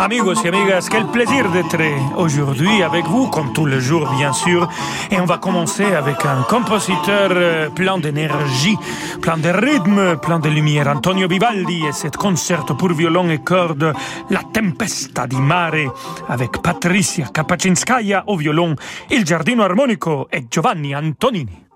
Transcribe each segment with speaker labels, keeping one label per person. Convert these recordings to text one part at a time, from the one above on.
Speaker 1: Amigos y amigas, quel plaisir d'être aujourd'hui avec vous, comme tous les jours bien sûr. Et on va commencer avec un compositeur euh, plein d'énergie, plein de rythme, plein de lumière, Antonio Vivaldi et cet concerto pour violon et cordes La tempesta di mare avec Patricia Kapacinskaya au violon, Il giardino armonico et Giovanni Antonini.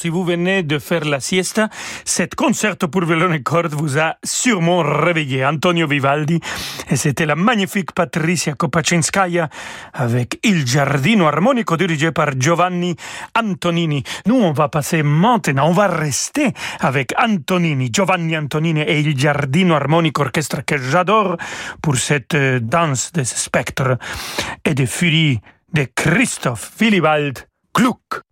Speaker 1: Si vous venez de faire la siesta, cette concerto pour violon et cordes vous a sûrement réveillé. Antonio Vivaldi, et c'était la magnifique Patricia Kopaczynskaya avec Il Giardino Armonico dirigé par Giovanni Antonini. Nous, on va passer maintenant, on va rester avec Antonini, Giovanni Antonini et Il Giardino Armonico Orchestre que j'adore pour cette euh, danse des spectres et des furies de Christoph Willibald Gluck.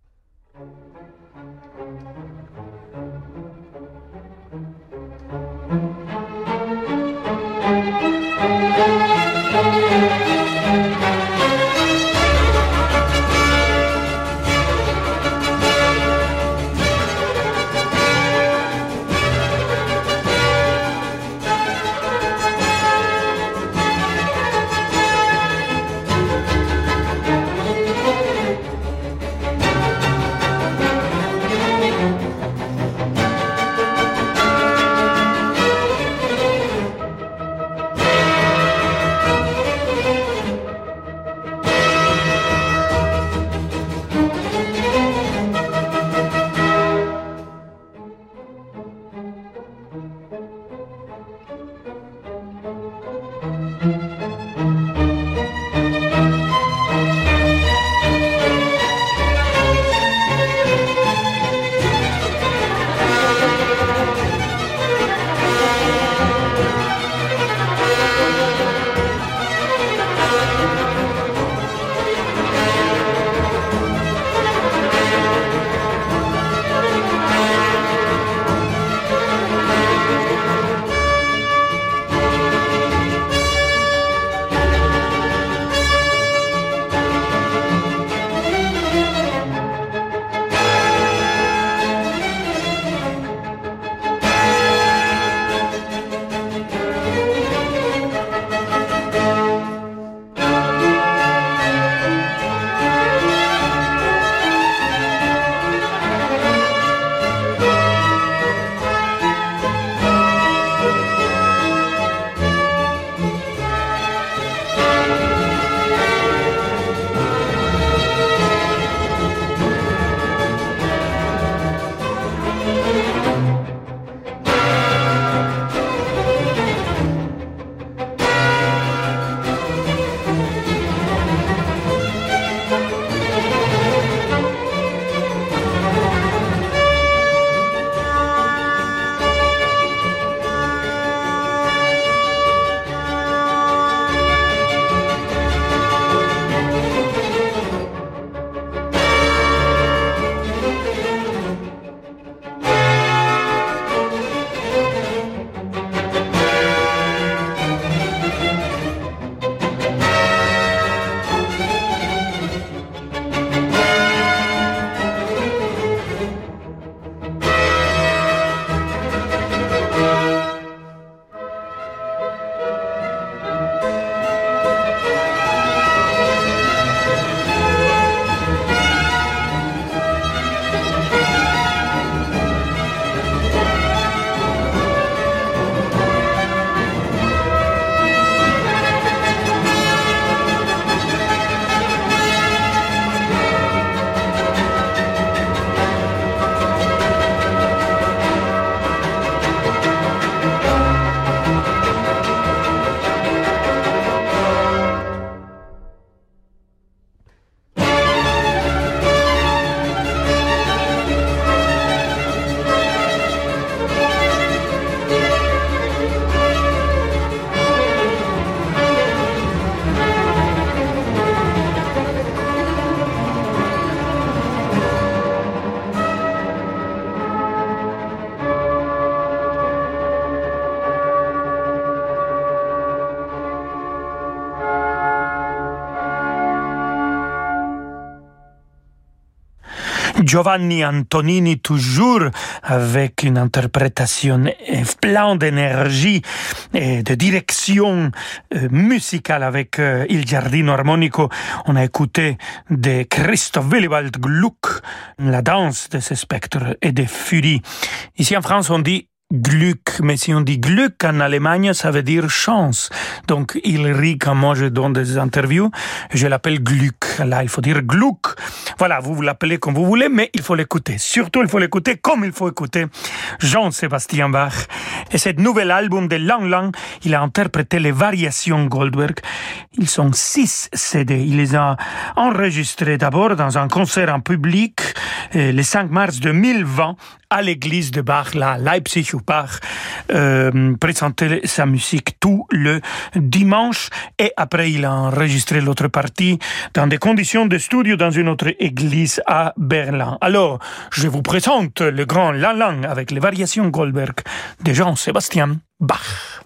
Speaker 1: Giovanni Antonini toujours avec une interprétation pleine d'énergie et de direction euh, musicale avec euh, Il Giardino Armonico. On a écouté de Christoph Willibald Gluck, la danse de ces spectres et des furies. Ici en France, on dit Glück, mais si on dit Glück en Allemagne, ça veut dire chance. Donc il rit quand moi je donne des interviews, je l'appelle Glück. Là, il faut dire Gluck. Voilà, vous l'appelez comme vous voulez, mais il faut l'écouter. Surtout, il faut l'écouter comme il faut écouter Jean-Sébastien Bach. Et cet nouvel album de Lang Lang, il a interprété les variations Goldberg. Ils sont six CD. Il les a enregistrés d'abord dans un concert en public euh, le 5 mars 2020 à l'église de Bach, là, Leipzig Bach euh, présentait sa musique tout le dimanche et après il a enregistré l'autre partie dans des conditions de studio dans une autre église à Berlin. Alors, je vous présente le grand Lang Lang avec les variations Goldberg de Jean-Sébastien Bach.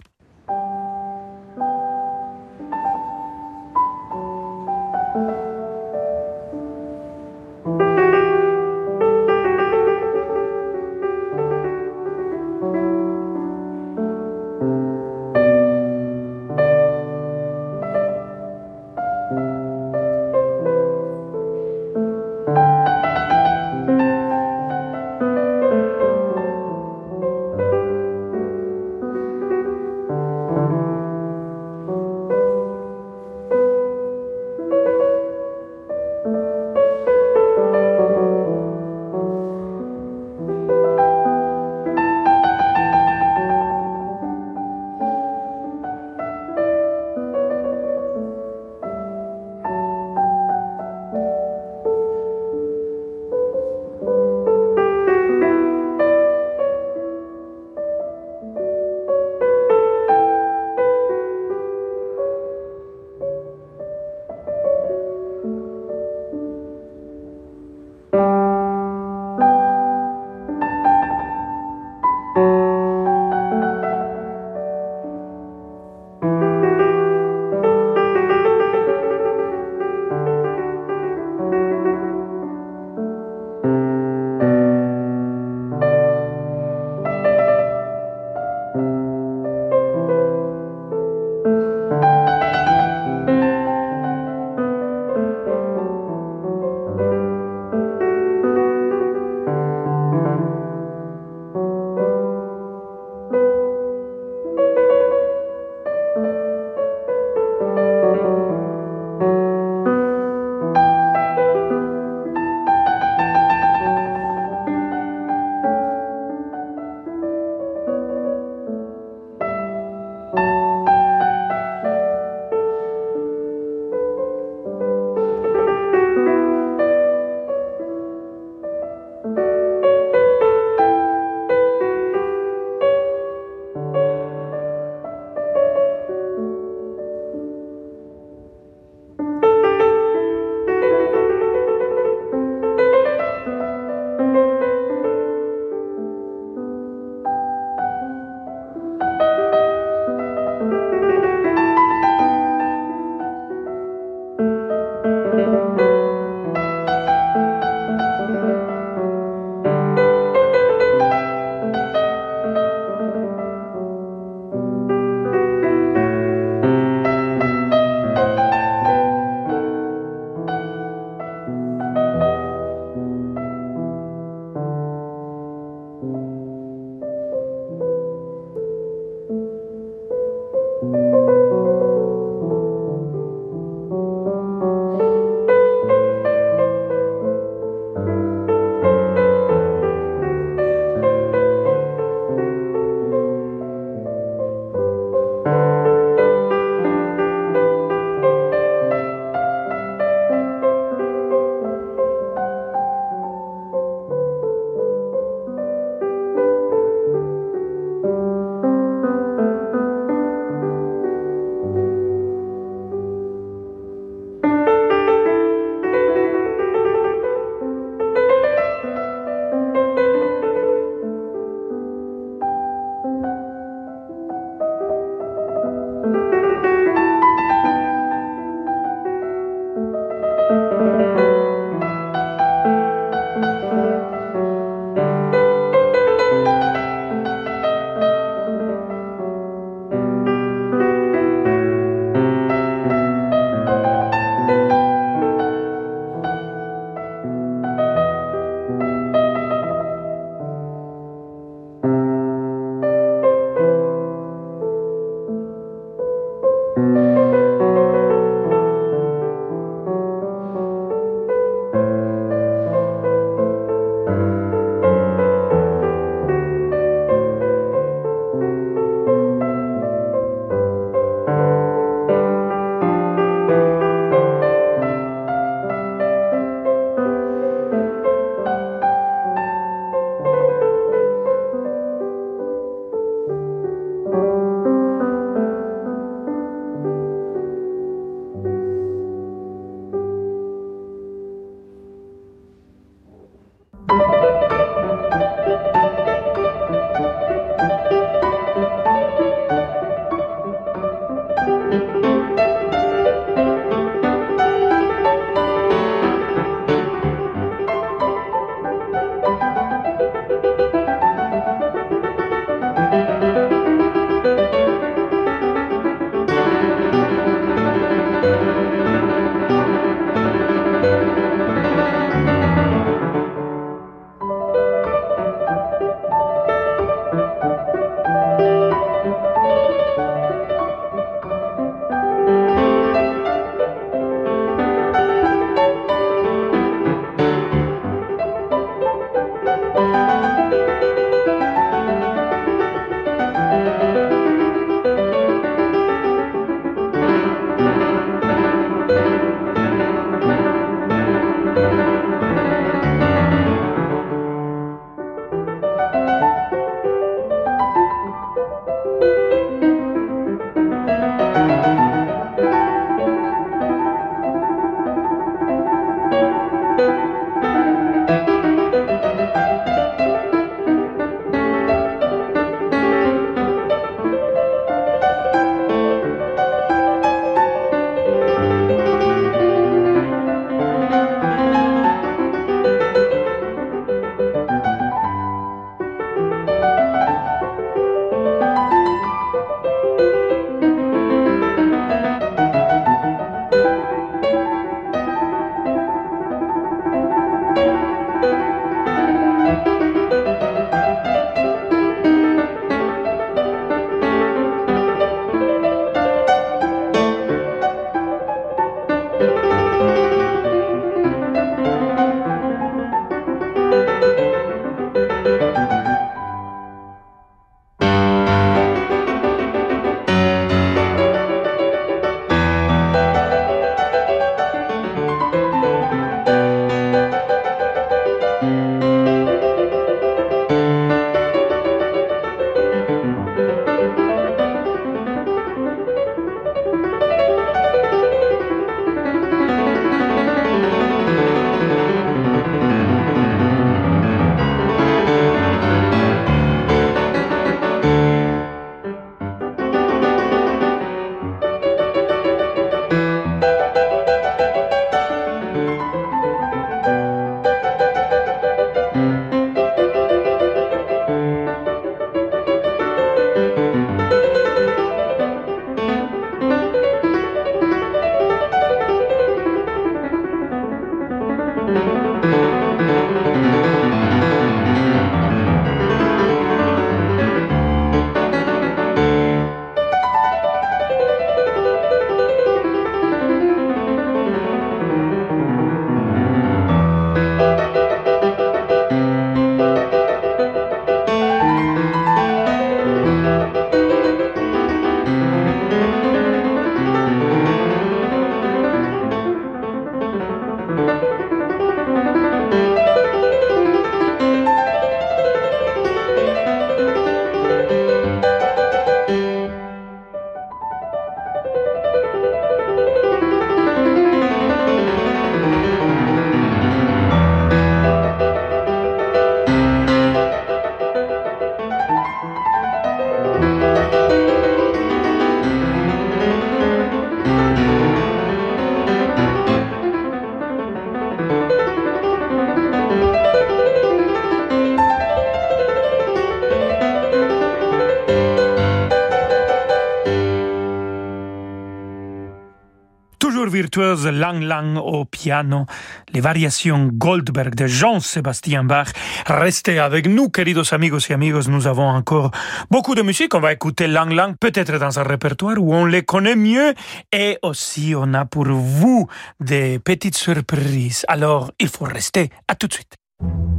Speaker 1: Virtuose Lang Lang au piano, les variations Goldberg de Jean-Sébastien Bach. Restez avec nous, queridos amigos et amigos. Nous avons encore beaucoup de musique. On va écouter Lang Lang, peut-être dans un répertoire où on les connaît mieux. Et aussi, on a pour vous des petites surprises. Alors, il faut rester. À tout de suite.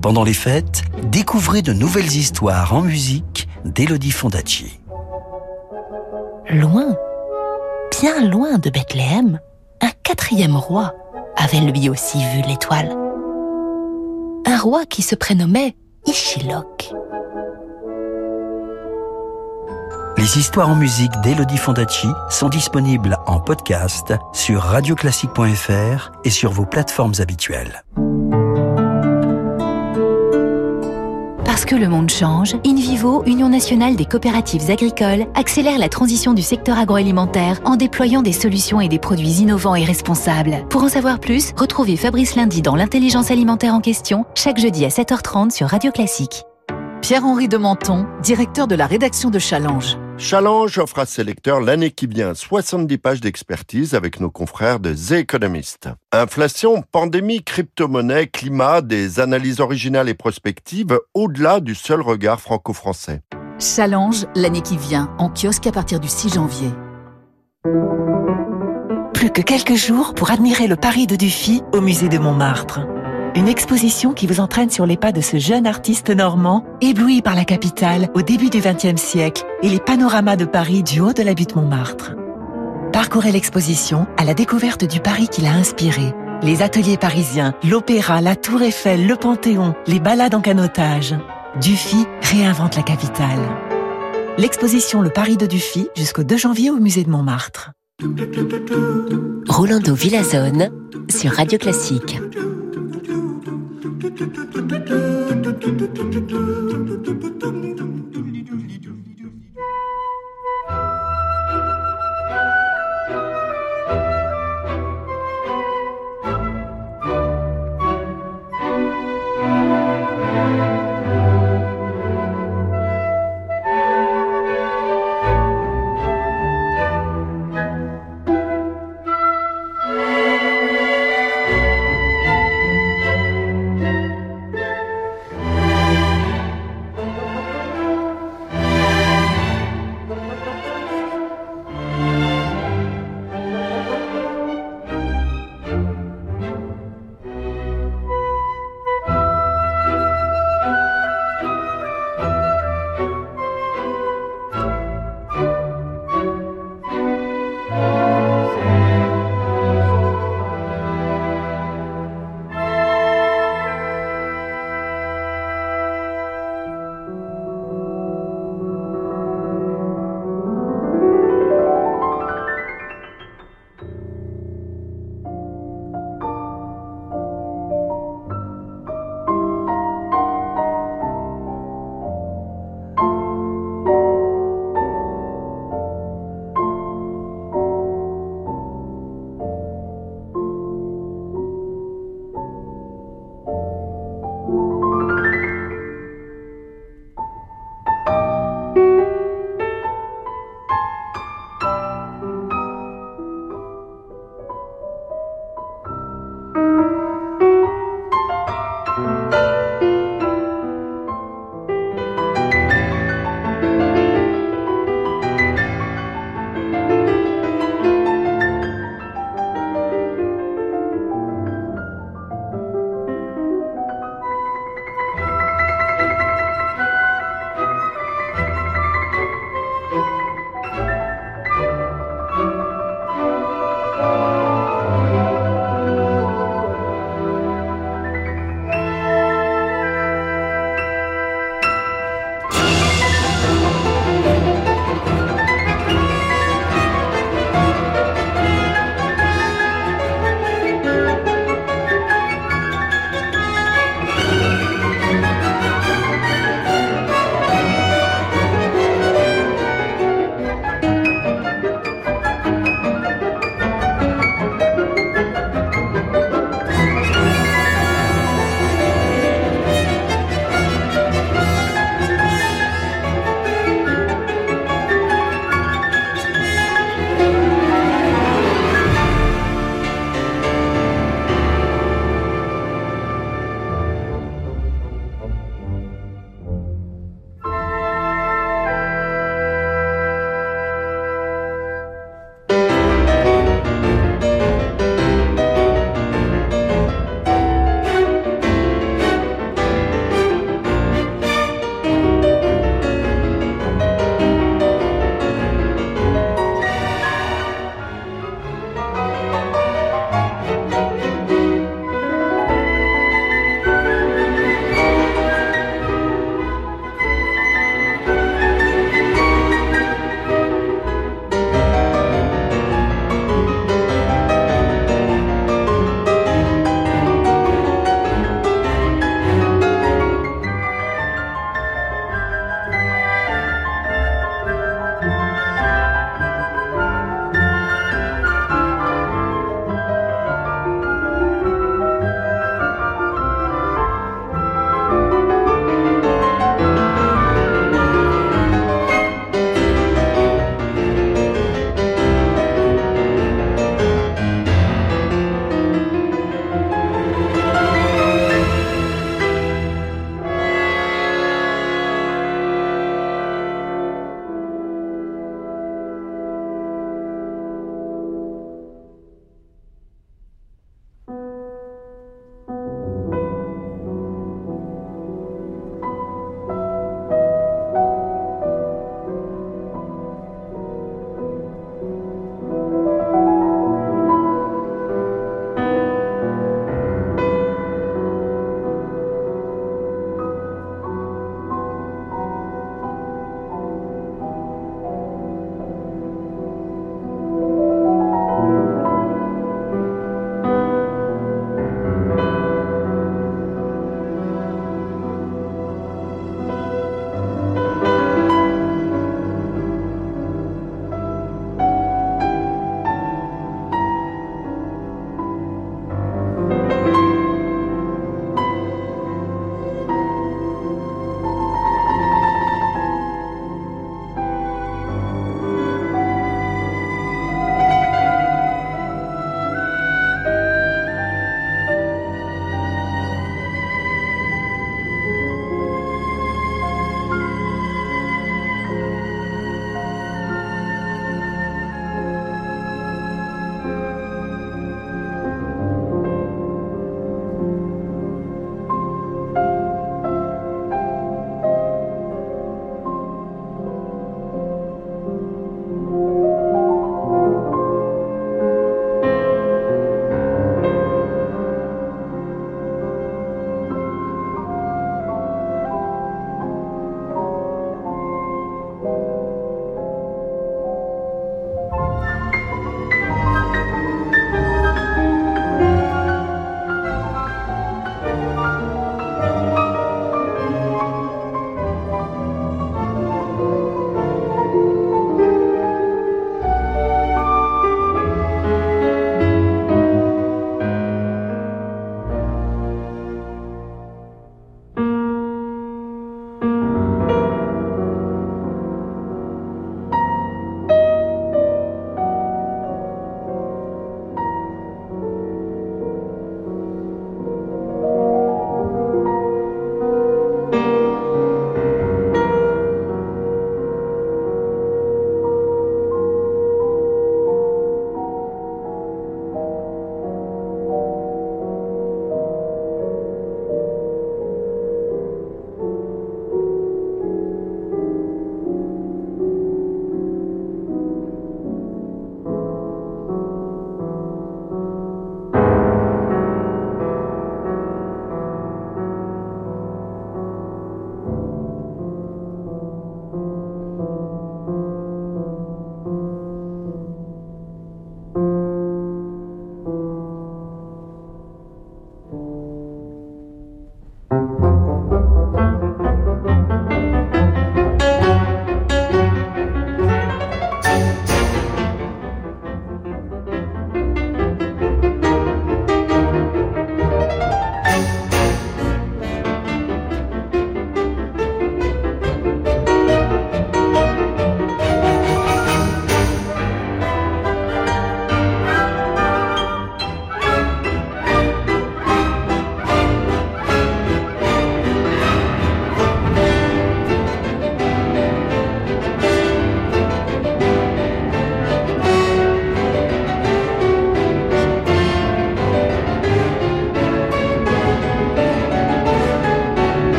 Speaker 2: Pendant les fêtes, découvrez de nouvelles histoires en musique d'Elodie Fondacci.
Speaker 3: Loin, bien loin de Bethléem, un quatrième roi avait lui aussi vu l'étoile. Un roi qui se prénommait Ishilok.
Speaker 2: Les histoires en musique d'Elodie Fondacci sont disponibles en podcast sur radioclassique.fr et sur vos plateformes habituelles.
Speaker 3: Parce que le monde change, InVivo, Union nationale des coopératives agricoles, accélère la transition du secteur agroalimentaire en déployant des solutions et des produits innovants et responsables. Pour en savoir plus, retrouvez Fabrice Lundi dans l'intelligence alimentaire en question, chaque jeudi à 7h30 sur Radio Classique.
Speaker 4: Pierre-Henri de Menton, directeur de la rédaction de Challenge.
Speaker 5: Challenge offre à ses lecteurs l'année qui vient 70 pages d'expertise avec nos confrères de The Economist. Inflation, pandémie, crypto-monnaie, climat, des analyses originales et prospectives au-delà du seul regard franco-français.
Speaker 4: Challenge l'année qui vient en kiosque à partir du 6 janvier.
Speaker 6: Plus que quelques jours pour admirer le Paris de Dufy au musée de Montmartre. Une exposition qui vous entraîne sur les pas de ce jeune artiste normand, ébloui par la capitale au début du XXe siècle et les panoramas de Paris du haut de la butte Montmartre. Parcourez l'exposition à la découverte du Paris qui l'a inspiré. Les ateliers parisiens, l'opéra, la tour Eiffel, le Panthéon, les balades en canotage. Dufy réinvente la capitale. L'exposition Le Paris de Dufy jusqu'au 2 janvier au musée de Montmartre.
Speaker 7: Rolando Villazone sur Radio Classique. do, do, do, do, do.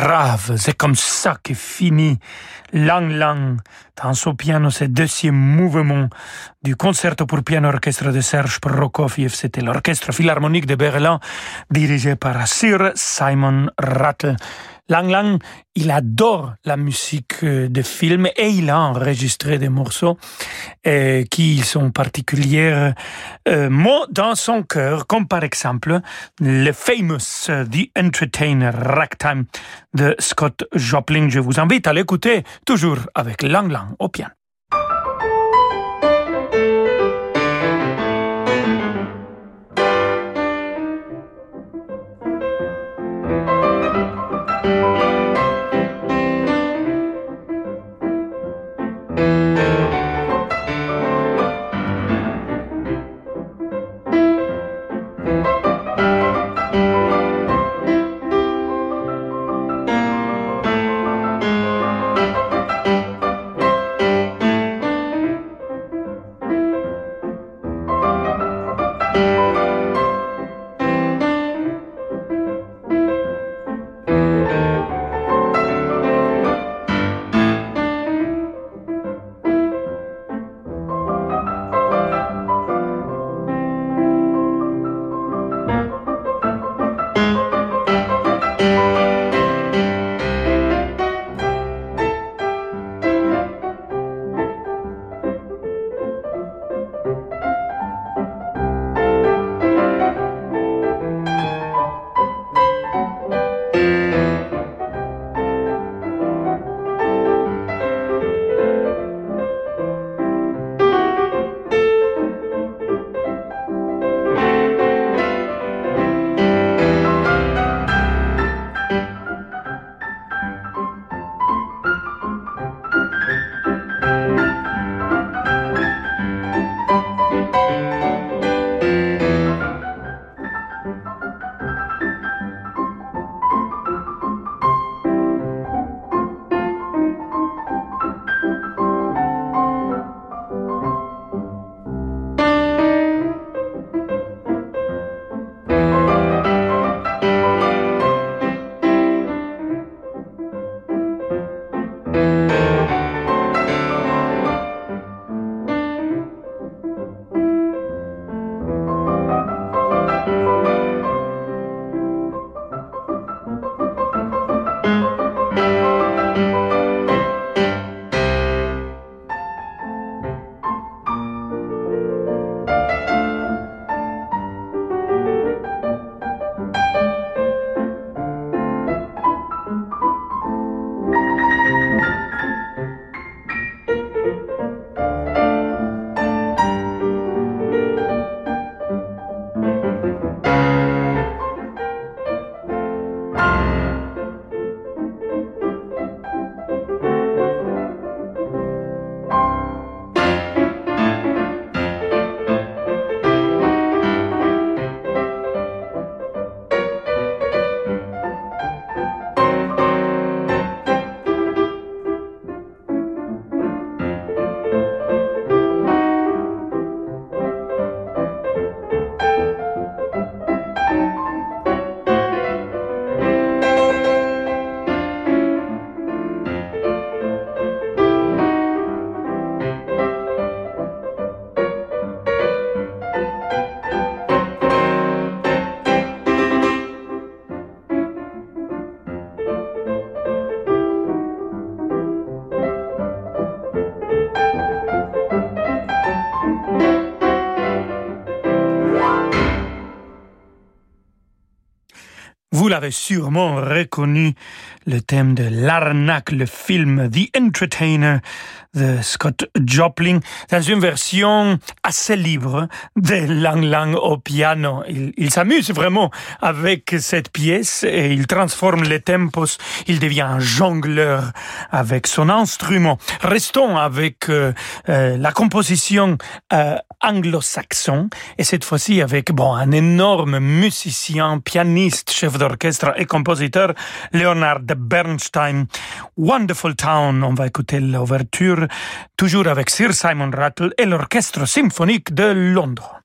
Speaker 1: Grave. C'est comme ça que finit Lang Lang dans son piano, ce deuxième mouvement du concerto pour piano orchestre de Serge Prokofiev. C'était l'orchestre philharmonique de Berlin dirigé par Sir Simon Rattle. Lang Lang, il adore la musique euh, de film et il a enregistré des morceaux euh, qui sont particuliers euh, dans son cœur, comme par exemple le famous The Entertainer Ragtime de Scott Joplin. Je vous invite à l'écouter toujours avec Lang Lang au piano. L'avez sûrement reconnu, le thème de l'arnaque, le film The Entertainer de Scott Joplin, dans une version assez libre de Lang Lang au piano. Il, s'amuse vraiment avec cette pièce et il transforme les tempos. Il devient un jongleur avec son instrument. Restons avec euh, euh, la composition euh, anglo-saxon et cette fois-ci avec bon un énorme musicien, pianiste, chef d'orchestre et compositeur Leonard Bernstein. Wonderful Town, on va écouter l'ouverture toujours avec Sir Simon Rattle et l'orchestre symphonique de Londres.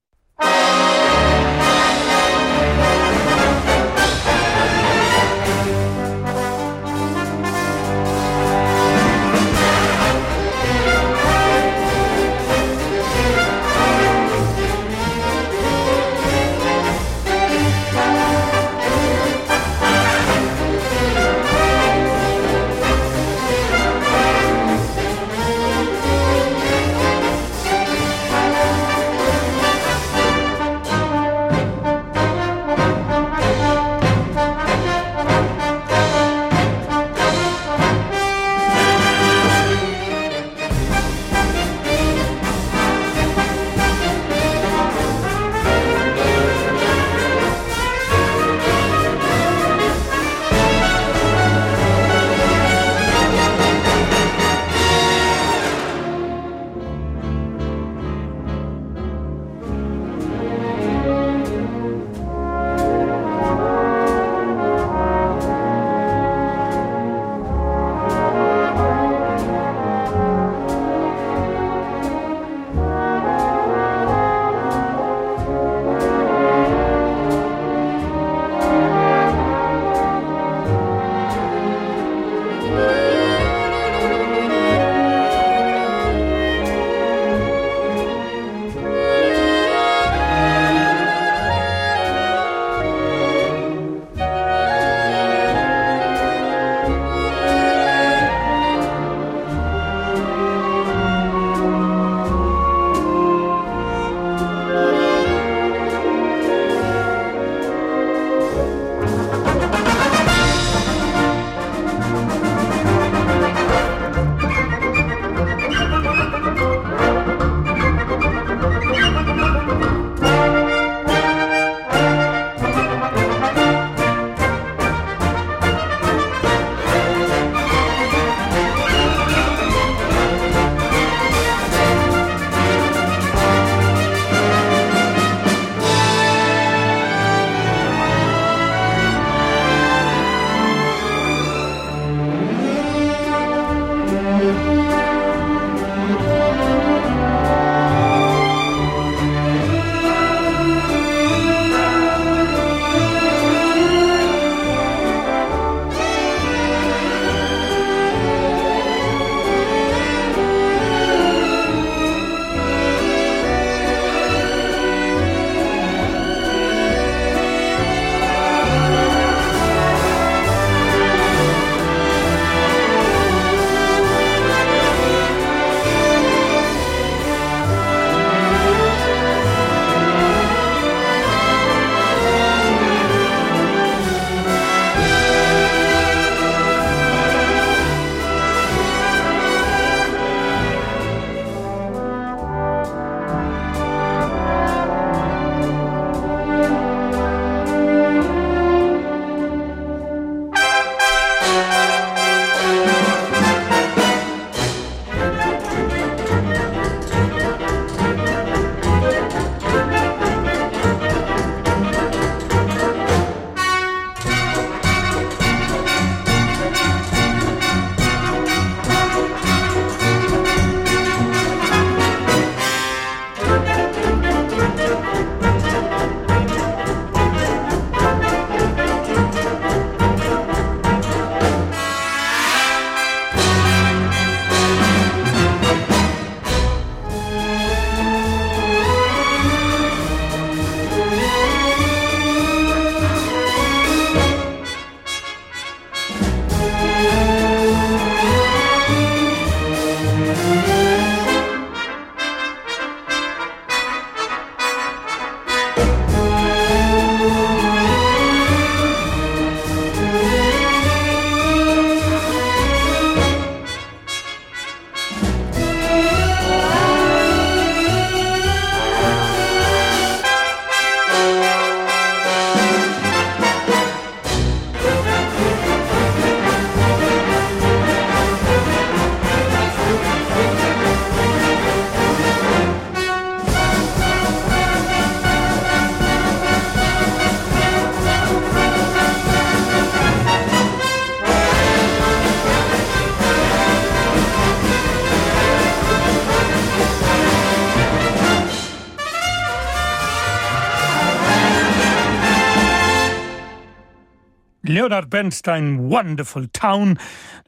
Speaker 1: Leonard Bernstein, Wonderful Town,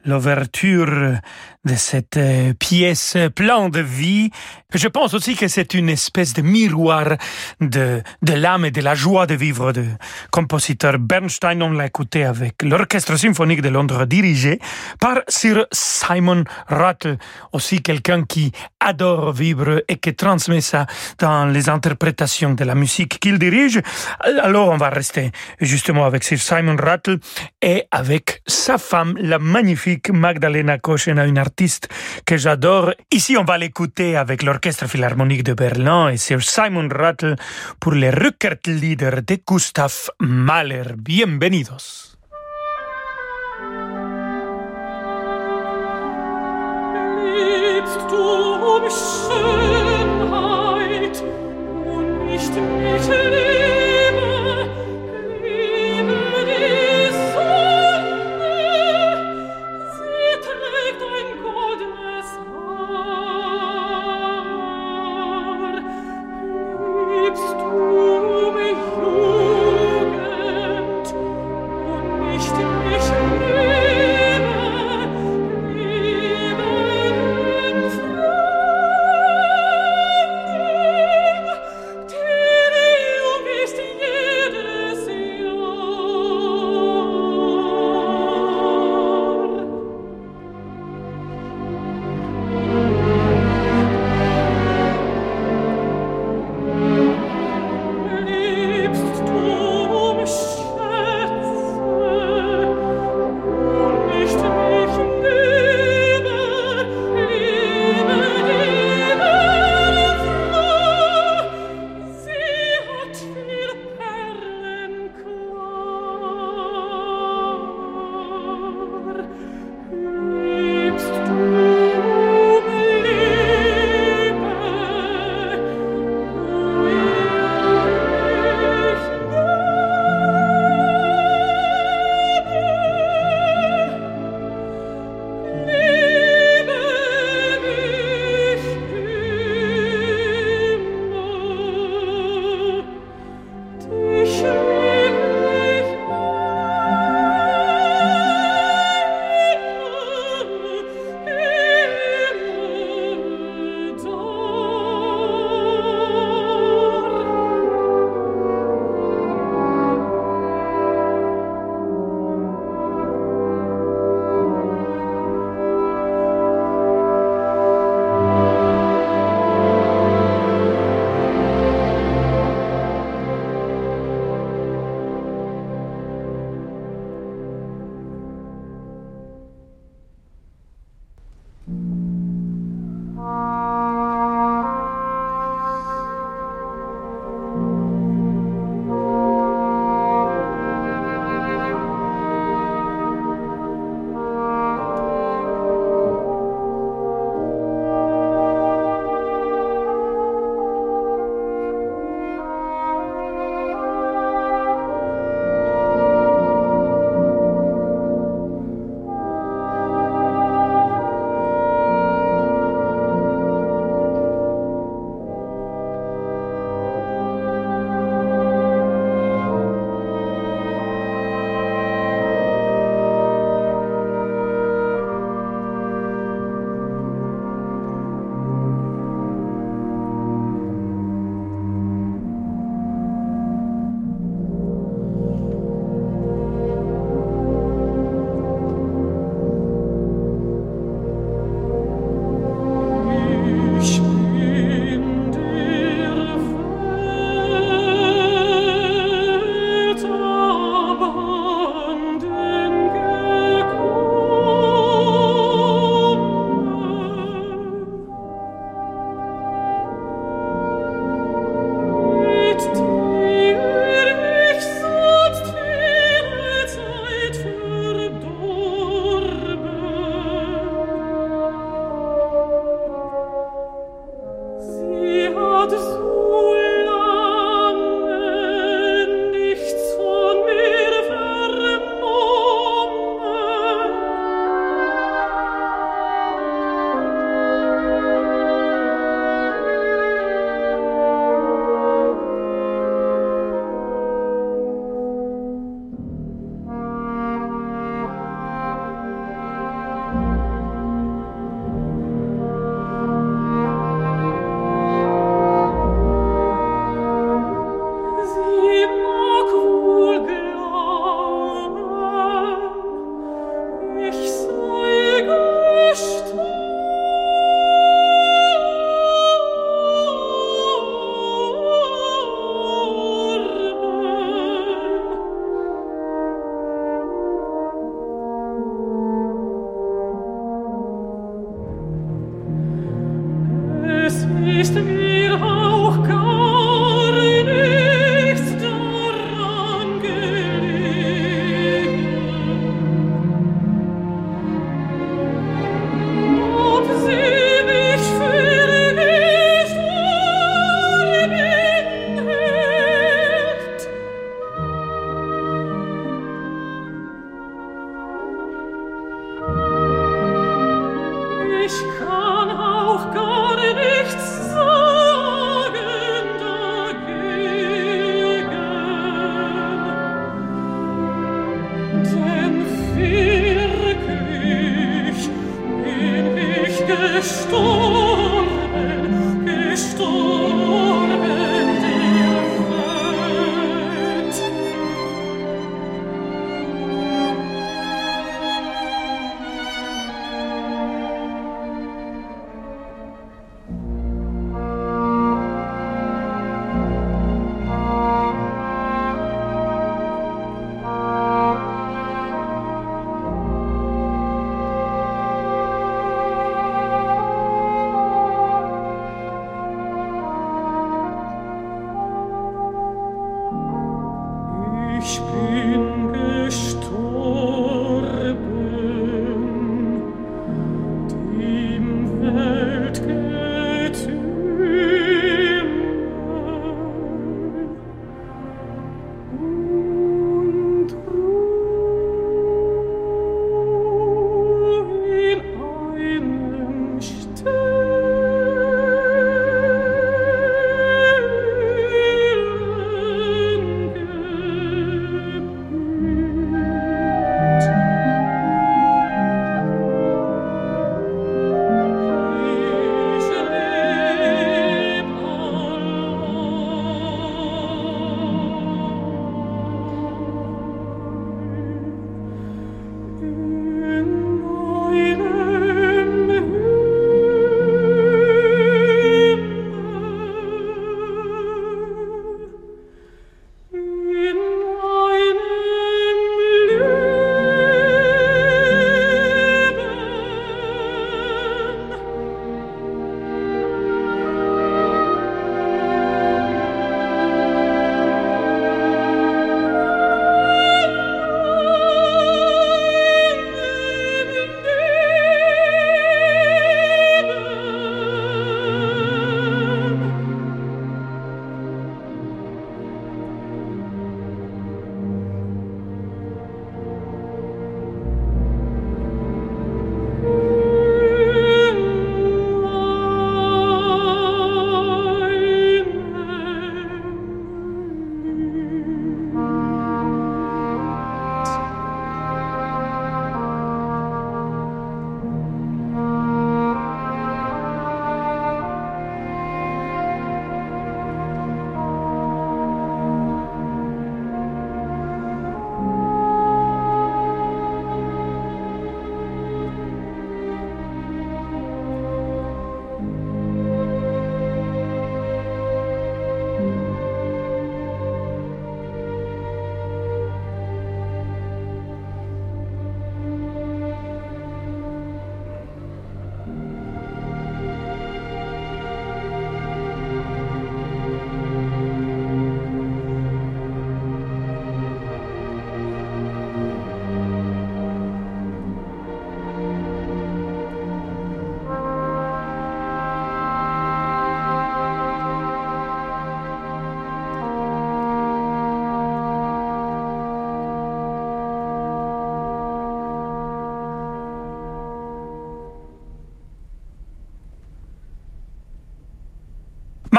Speaker 1: l'ouverture de cette euh, pièce pleine de vie. Je pense aussi que c'est une espèce de miroir de, de l'âme et de la joie de vivre de compositeur Bernstein. On l'a écouté avec l'Orchestre symphonique de Londres dirigé par Sir Simon Rattle, aussi quelqu'un qui adore vivre et qui transmet ça dans les interprétations de la musique qu'il dirige. Alors on va rester justement avec Sir Simon Rattle et avec sa femme, la magnifique Magdalena Koschena, une artiste que j'adore. Ici, on va l'écouter avec l'Orchestre Philharmonique de Berlin et Sir Simon Rattle pour les Rückert-Lieder de Gustav Mahler. Bienvenidos.
Speaker 8: Um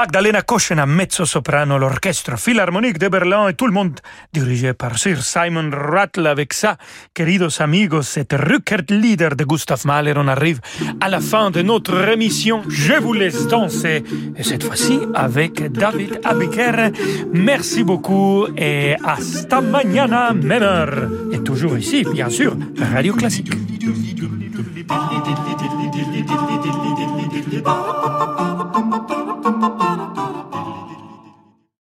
Speaker 1: Magdalena Koschena, mezzo-soprano, l'orchestre philharmonique de Berlin et tout le monde dirigé par Sir Simon Rattle avec ça. Queridos amigos, c'est Rückert Lieder de Gustav Mahler. On arrive à la fin de notre émission. Je vous laisse danser. Et cette fois-ci avec David Abiker. Merci beaucoup et hasta mañana, même heure. Et toujours ici, bien sûr, Radio Classique. ba ba ba